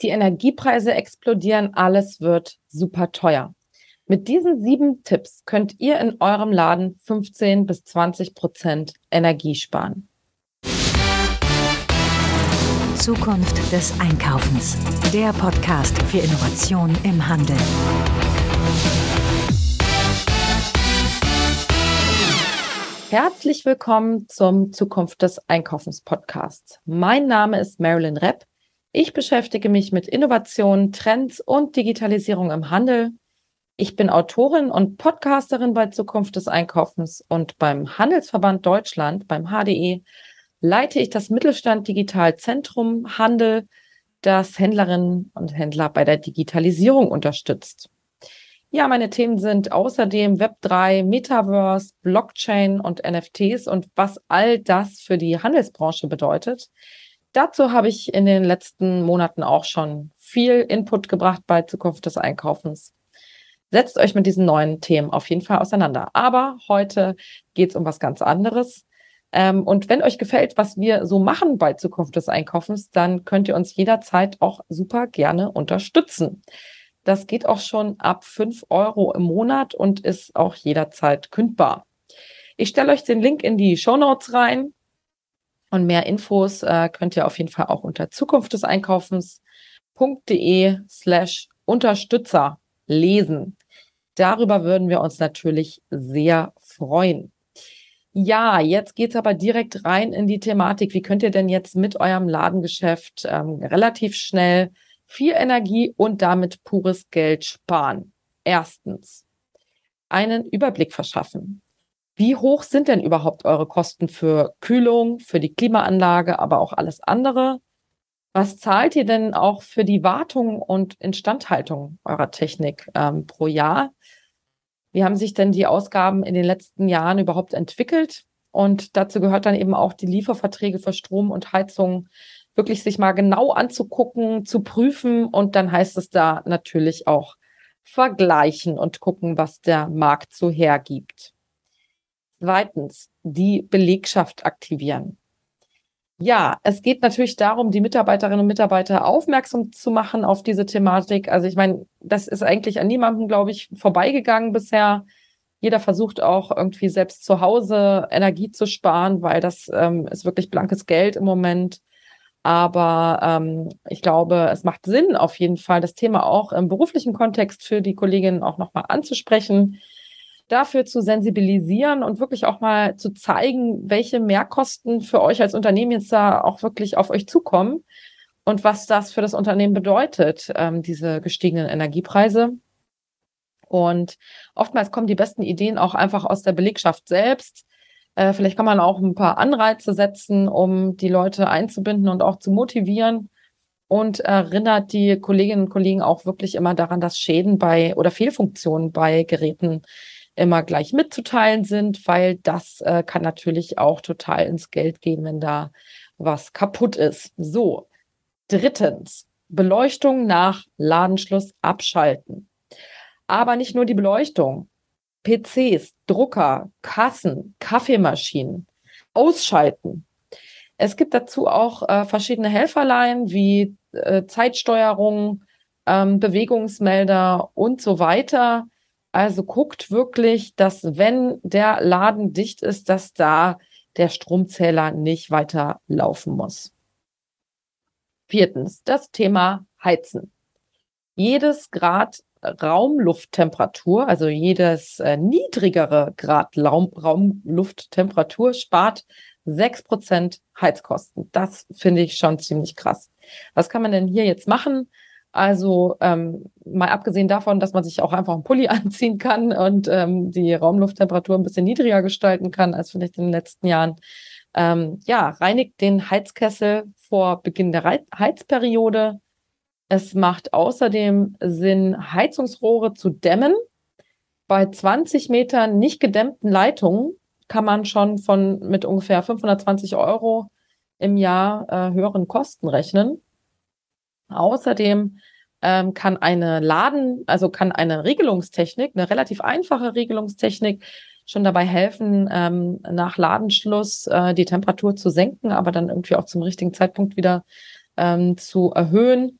Die Energiepreise explodieren, alles wird super teuer. Mit diesen sieben Tipps könnt ihr in eurem Laden 15 bis 20 Prozent Energie sparen. Zukunft des Einkaufens. Der Podcast für Innovation im Handel. Herzlich willkommen zum Zukunft des Einkaufens Podcast. Mein Name ist Marilyn Repp. Ich beschäftige mich mit Innovation, Trends und Digitalisierung im Handel. Ich bin Autorin und Podcasterin bei Zukunft des Einkaufens und beim Handelsverband Deutschland, beim HDE, leite ich das Mittelstand Digital Zentrum Handel, das Händlerinnen und Händler bei der Digitalisierung unterstützt. Ja, meine Themen sind außerdem Web3, Metaverse, Blockchain und NFTs und was all das für die Handelsbranche bedeutet. Dazu habe ich in den letzten Monaten auch schon viel Input gebracht bei Zukunft des Einkaufens. Setzt euch mit diesen neuen Themen auf jeden Fall auseinander. Aber heute geht es um was ganz anderes. Ähm, und wenn euch gefällt, was wir so machen bei Zukunft des Einkaufens, dann könnt ihr uns jederzeit auch super gerne unterstützen. Das geht auch schon ab fünf Euro im Monat und ist auch jederzeit kündbar. Ich stelle euch den Link in die Show Notes rein. Und mehr Infos äh, könnt ihr auf jeden Fall auch unter Zukunft des Einkaufens.de slash Unterstützer lesen. Darüber würden wir uns natürlich sehr freuen. Ja, jetzt geht's aber direkt rein in die Thematik. Wie könnt ihr denn jetzt mit eurem Ladengeschäft ähm, relativ schnell viel Energie und damit pures Geld sparen? Erstens, einen Überblick verschaffen. Wie hoch sind denn überhaupt eure Kosten für Kühlung, für die Klimaanlage, aber auch alles andere? Was zahlt ihr denn auch für die Wartung und Instandhaltung eurer Technik ähm, pro Jahr? Wie haben sich denn die Ausgaben in den letzten Jahren überhaupt entwickelt? Und dazu gehört dann eben auch die Lieferverträge für Strom und Heizung wirklich sich mal genau anzugucken, zu prüfen. Und dann heißt es da natürlich auch vergleichen und gucken, was der Markt so hergibt. Zweitens, die Belegschaft aktivieren. Ja, es geht natürlich darum, die Mitarbeiterinnen und Mitarbeiter aufmerksam zu machen auf diese Thematik. Also ich meine, das ist eigentlich an niemandem, glaube ich, vorbeigegangen bisher. Jeder versucht auch irgendwie selbst zu Hause Energie zu sparen, weil das ähm, ist wirklich blankes Geld im Moment. Aber ähm, ich glaube, es macht Sinn, auf jeden Fall das Thema auch im beruflichen Kontext für die Kolleginnen auch nochmal anzusprechen dafür zu sensibilisieren und wirklich auch mal zu zeigen, welche Mehrkosten für euch als Unternehmen jetzt da auch wirklich auf euch zukommen und was das für das Unternehmen bedeutet, ähm, diese gestiegenen Energiepreise. Und oftmals kommen die besten Ideen auch einfach aus der Belegschaft selbst. Äh, vielleicht kann man auch ein paar Anreize setzen, um die Leute einzubinden und auch zu motivieren und erinnert die Kolleginnen und Kollegen auch wirklich immer daran, dass Schäden bei oder Fehlfunktionen bei Geräten immer gleich mitzuteilen sind, weil das äh, kann natürlich auch total ins Geld gehen, wenn da was kaputt ist. So, drittens, Beleuchtung nach Ladenschluss abschalten. Aber nicht nur die Beleuchtung. PCs, Drucker, Kassen, Kaffeemaschinen ausschalten. Es gibt dazu auch äh, verschiedene Helferlein wie äh, Zeitsteuerung, ähm, Bewegungsmelder und so weiter also guckt wirklich, dass wenn der Laden dicht ist, dass da der Stromzähler nicht weiter laufen muss. Viertens, das Thema Heizen. Jedes Grad Raumlufttemperatur, also jedes äh, niedrigere Grad Raum, Raumlufttemperatur spart 6% Heizkosten. Das finde ich schon ziemlich krass. Was kann man denn hier jetzt machen? Also ähm, mal abgesehen davon, dass man sich auch einfach einen Pulli anziehen kann und ähm, die Raumlufttemperatur ein bisschen niedriger gestalten kann als vielleicht in den letzten Jahren. Ähm, ja, reinigt den Heizkessel vor Beginn der Heizperiode. Es macht außerdem Sinn, Heizungsrohre zu dämmen. Bei 20 Metern nicht gedämmten Leitungen kann man schon von mit ungefähr 520 Euro im Jahr äh, höheren Kosten rechnen. Außerdem ähm, kann eine Laden, also kann eine Regelungstechnik, eine relativ einfache Regelungstechnik schon dabei helfen, ähm, nach Ladenschluss äh, die Temperatur zu senken, aber dann irgendwie auch zum richtigen Zeitpunkt wieder ähm, zu erhöhen.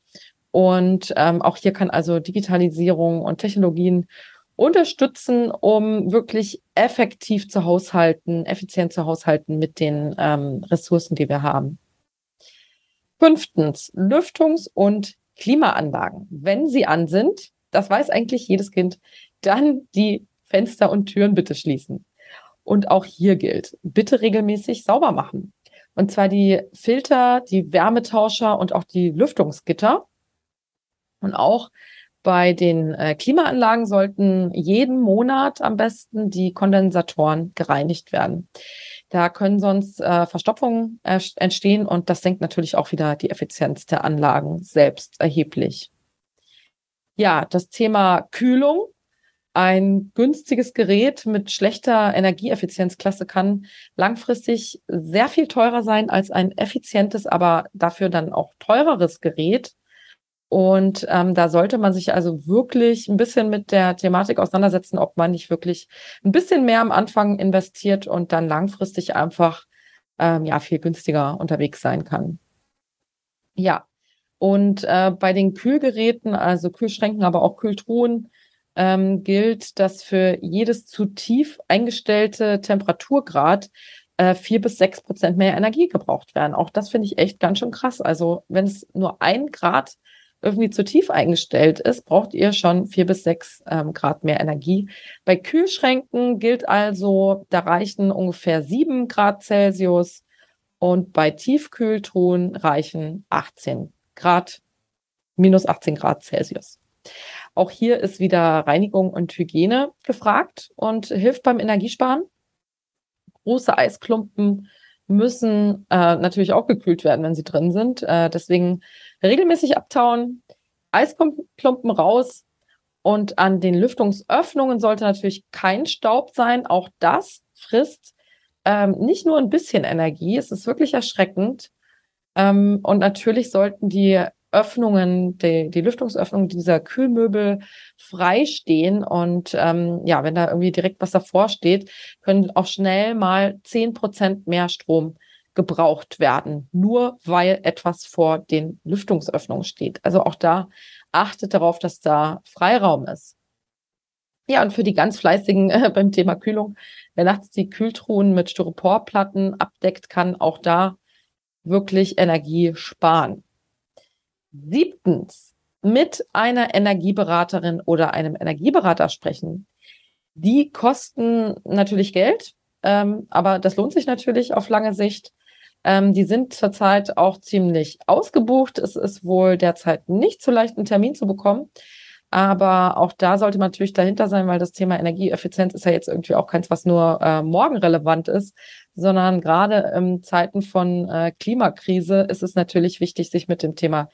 Und ähm, auch hier kann also Digitalisierung und Technologien unterstützen, um wirklich effektiv zu haushalten, effizient zu haushalten mit den ähm, Ressourcen, die wir haben. Fünftens, Lüftungs- und Klimaanlagen. Wenn sie an sind, das weiß eigentlich jedes Kind, dann die Fenster und Türen bitte schließen. Und auch hier gilt, bitte regelmäßig sauber machen. Und zwar die Filter, die Wärmetauscher und auch die Lüftungsgitter. Und auch bei den äh, Klimaanlagen sollten jeden Monat am besten die Kondensatoren gereinigt werden. Da können sonst äh, Verstopfungen äh, entstehen und das senkt natürlich auch wieder die Effizienz der Anlagen selbst erheblich. Ja, das Thema Kühlung. Ein günstiges Gerät mit schlechter Energieeffizienzklasse kann langfristig sehr viel teurer sein als ein effizientes, aber dafür dann auch teureres Gerät. Und ähm, da sollte man sich also wirklich ein bisschen mit der Thematik auseinandersetzen, ob man nicht wirklich ein bisschen mehr am Anfang investiert und dann langfristig einfach ähm, ja viel günstiger unterwegs sein kann. Ja, und äh, bei den Kühlgeräten, also Kühlschränken, aber auch Kühltruhen, ähm, gilt, dass für jedes zu tief eingestellte Temperaturgrad äh, vier bis sechs Prozent mehr Energie gebraucht werden. Auch das finde ich echt ganz schön krass. Also wenn es nur ein Grad irgendwie zu tief eingestellt ist, braucht ihr schon vier bis sechs ähm, Grad mehr Energie. Bei Kühlschränken gilt also, da reichen ungefähr sieben Grad Celsius und bei Tiefkühltruhen reichen 18 Grad, minus 18 Grad Celsius. Auch hier ist wieder Reinigung und Hygiene gefragt und hilft beim Energiesparen. Große Eisklumpen müssen äh, natürlich auch gekühlt werden, wenn sie drin sind. Äh, deswegen regelmäßig abtauen, Eisklumpen raus und an den Lüftungsöffnungen sollte natürlich kein Staub sein. Auch das frisst ähm, nicht nur ein bisschen Energie, es ist wirklich erschreckend. Ähm, und natürlich sollten die Öffnungen, die, die Lüftungsöffnungen dieser Kühlmöbel frei stehen. Und ähm, ja, wenn da irgendwie direkt was davor steht, können auch schnell mal zehn Prozent mehr Strom gebraucht werden, nur weil etwas vor den Lüftungsöffnungen steht. Also auch da achtet darauf, dass da Freiraum ist. Ja, und für die ganz fleißigen äh, beim Thema Kühlung, wer nachts die Kühltruhen mit Styroporplatten abdeckt, kann auch da wirklich Energie sparen. Siebtens, mit einer Energieberaterin oder einem Energieberater sprechen. Die kosten natürlich Geld, ähm, aber das lohnt sich natürlich auf lange Sicht. Ähm, die sind zurzeit auch ziemlich ausgebucht. Es ist wohl derzeit nicht so leicht, einen Termin zu bekommen. Aber auch da sollte man natürlich dahinter sein, weil das Thema Energieeffizienz ist ja jetzt irgendwie auch keins, was nur äh, morgen relevant ist, sondern gerade in Zeiten von äh, Klimakrise ist es natürlich wichtig, sich mit dem Thema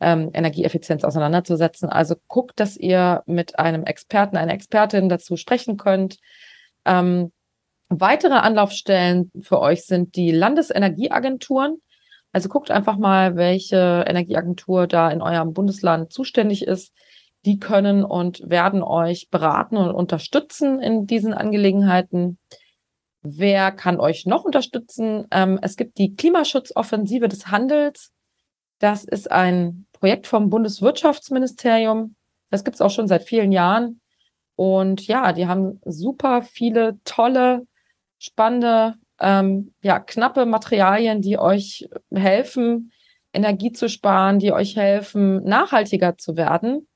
ähm, Energieeffizienz auseinanderzusetzen. Also guckt, dass ihr mit einem Experten, einer Expertin dazu sprechen könnt. Ähm, weitere Anlaufstellen für euch sind die Landesenergieagenturen. Also guckt einfach mal, welche Energieagentur da in eurem Bundesland zuständig ist. Die können und werden euch beraten und unterstützen in diesen Angelegenheiten. Wer kann euch noch unterstützen? Ähm, es gibt die Klimaschutzoffensive des Handels. Das ist ein Projekt vom Bundeswirtschaftsministerium. Das gibt es auch schon seit vielen Jahren. Und ja, die haben super viele tolle, spannende, ähm, ja, knappe Materialien, die euch helfen, Energie zu sparen, die euch helfen, nachhaltiger zu werden.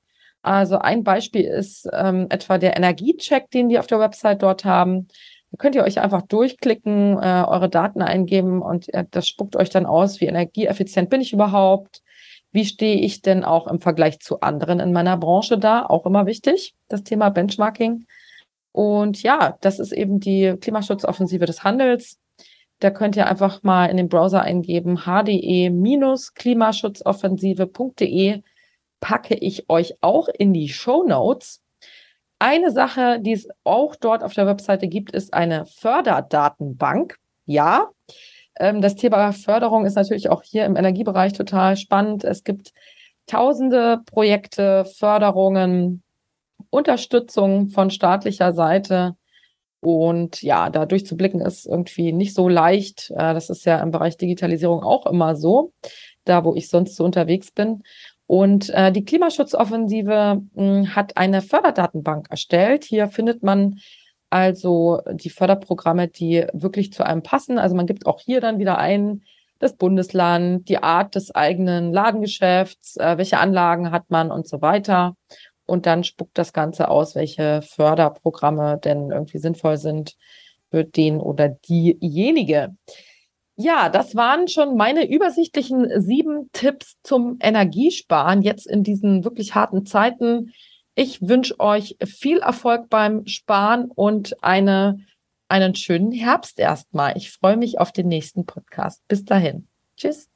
Also ein Beispiel ist ähm, etwa der Energiecheck, den die auf der Website dort haben. Da könnt ihr euch einfach durchklicken, äh, eure Daten eingeben und äh, das spuckt euch dann aus, wie energieeffizient bin ich überhaupt, wie stehe ich denn auch im Vergleich zu anderen in meiner Branche da? Auch immer wichtig, das Thema Benchmarking. Und ja, das ist eben die Klimaschutzoffensive des Handels. Da könnt ihr einfach mal in den Browser eingeben, hde-klimaschutzoffensive.de packe ich euch auch in die Show Notes. Eine Sache, die es auch dort auf der Webseite gibt, ist eine Förderdatenbank. Ja, das Thema Förderung ist natürlich auch hier im Energiebereich total spannend. Es gibt tausende Projekte, Förderungen, Unterstützung von staatlicher Seite. Und ja, da durchzublicken ist irgendwie nicht so leicht. Äh, das ist ja im Bereich Digitalisierung auch immer so, da wo ich sonst so unterwegs bin. Und äh, die Klimaschutzoffensive mh, hm, hat eine Förderdatenbank erstellt. Hier findet man also die Förderprogramme, die wirklich zu einem passen. Also man gibt auch hier dann wieder ein, das Bundesland, die Art des eigenen Ladengeschäfts, äh, welche Anlagen hat man und so weiter. Und dann spuckt das Ganze aus, welche Förderprogramme denn irgendwie sinnvoll sind für den oder diejenige. Ja, das waren schon meine übersichtlichen sieben Tipps zum Energiesparen jetzt in diesen wirklich harten Zeiten. Ich wünsche euch viel Erfolg beim Sparen und eine, einen schönen Herbst erstmal. Ich freue mich auf den nächsten Podcast. Bis dahin. Tschüss.